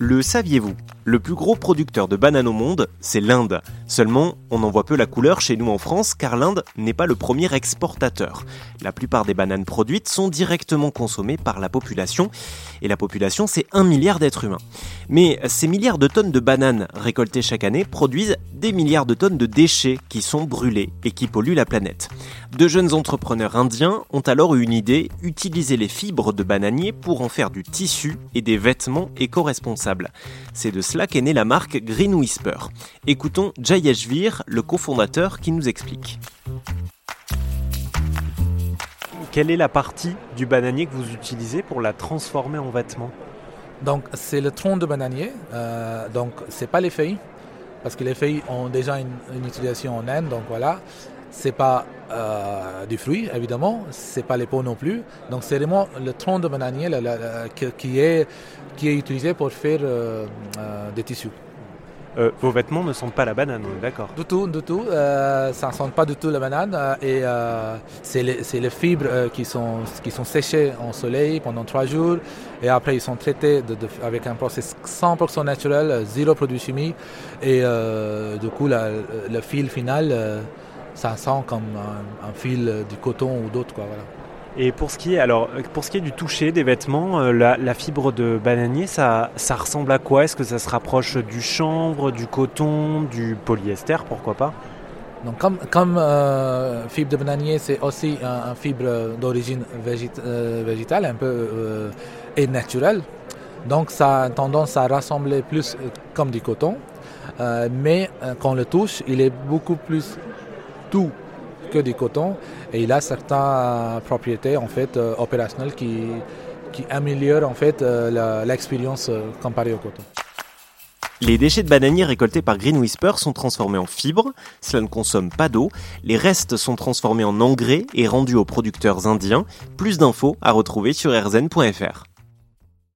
Le saviez-vous? Le plus gros producteur de bananes au monde, c'est l'Inde. Seulement, on en voit peu la couleur chez nous en France car l'Inde n'est pas le premier exportateur. La plupart des bananes produites sont directement consommées par la population et la population c'est un milliard d'êtres humains. Mais ces milliards de tonnes de bananes récoltées chaque année produisent des milliards de tonnes de déchets qui sont brûlés et qui polluent la planète. De jeunes entrepreneurs indiens ont alors eu une idée, utiliser les fibres de bananier pour en faire du tissu et des vêtements éco-responsables. C'est de cela qu'est née la marque Green Whisper. Écoutons Jayeshvir, le cofondateur, qui nous explique. Quelle est la partie du bananier que vous utilisez pour la transformer en vêtements? Donc c'est le tronc de bananier, euh, donc pas les feuilles, parce que les feuilles ont déjà une, une utilisation en Inde, donc voilà c'est pas euh, du fruit évidemment, c'est pas les peaux non plus. Donc c'est vraiment le tronc de bananier qui, est, qui est utilisé pour faire euh, euh, des tissus. vos vêtements ne sentent pas la banane, d'accord Du tout, du tout. ça ne sent pas du tout la banane. et c'est les, les, fibres qui, sont, qui sont séchées en soleil pendant trois jours. Et après, ils sont traités avec un process 100% naturel, zéro produit chimique. Et du coup, le fil final ça sent comme un, fil du coton ou d'autres. Quoi, voilà. Et pour ce qui est alors pour ce qui est du toucher des vêtements, euh, la, fibre de bananier, ça, ça ressemble à quoi? Est-ce que ça se rapproche du chanvre, du coton, du polyester, pourquoi pas? Donc comme, comme euh, fibre de bananier, c'est aussi un, fibre d'origine euh, végétale, un peu et naturelle. Donc ça a tendance à rassembler plus comme du coton. mais quand on le touche, il est beaucoup plus tout que du coton et il a certaines propriétés en fait euh, opérationnelles qui, qui améliorent en fait euh, l'expérience euh, comparée au coton. Les déchets de bananier récoltés par Green Whisper sont transformés en fibres, cela ne consomme pas d'eau, les restes sont transformés en engrais et rendus aux producteurs indiens. Plus d'infos à retrouver sur rzn.fr.